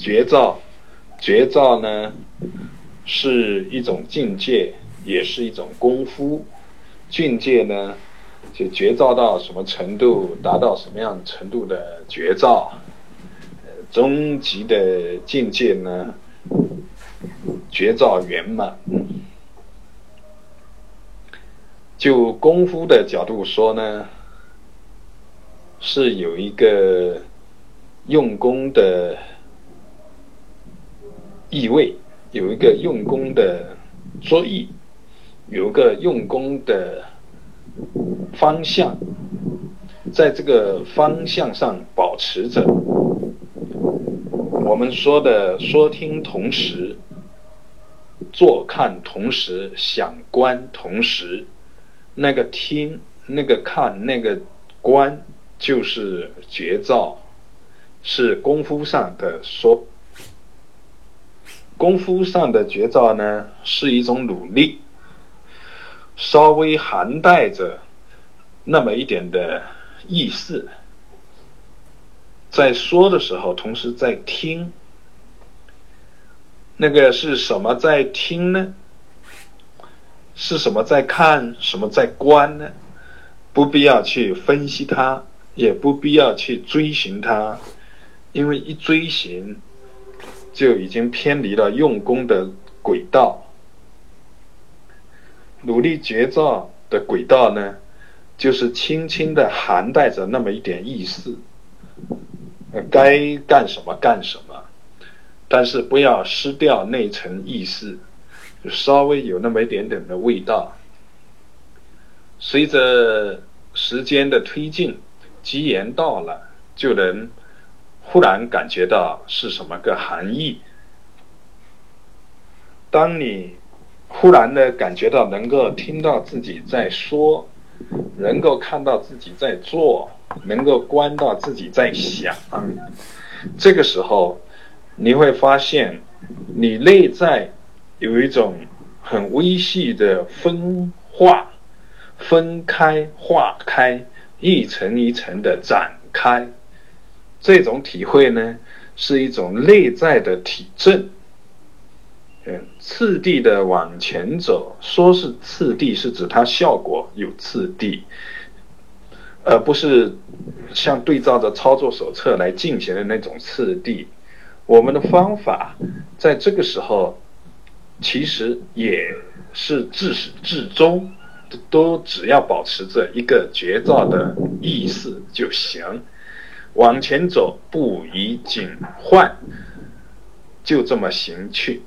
绝招，绝招呢是一种境界，也是一种功夫。境界呢，就绝招到什么程度，达到什么样程度的绝招。终极的境界呢，绝招圆满。就功夫的角度说呢，是有一个用功的意味，有一个用功的作意，有一个用功的方向，在这个方向上保持着。我们说的说听同时，坐看同时，想观同时。那个听，那个看，那个观，就是绝招，是功夫上的说。功夫上的绝招呢，是一种努力，稍微含带着那么一点的意思，在说的时候，同时在听。那个是什么在听呢？是什么在看，什么在观呢？不必要去分析它，也不必要去追寻它，因为一追寻，就已经偏离了用功的轨道。努力绝招的轨道呢，就是轻轻的含带着那么一点意思，该干什么干什么，但是不要失掉那层意思。就稍微有那么一点点的味道。随着时间的推进，机缘到了，就能忽然感觉到是什么个含义。当你忽然的感觉到能够听到自己在说，能够看到自己在做，能够观到自己在想，这个时候你会发现，你内在。有一种很微细的分化、分开、化开，一层一层的展开。这种体会呢，是一种内在的体证。嗯，次第的往前走，说是次第，是指它效果有次第，而不是像对照着操作手册来进行的那种次第。我们的方法在这个时候。其实也是自始至终都只要保持着一个绝照的意思就行，往前走不宜紧换，就这么行去。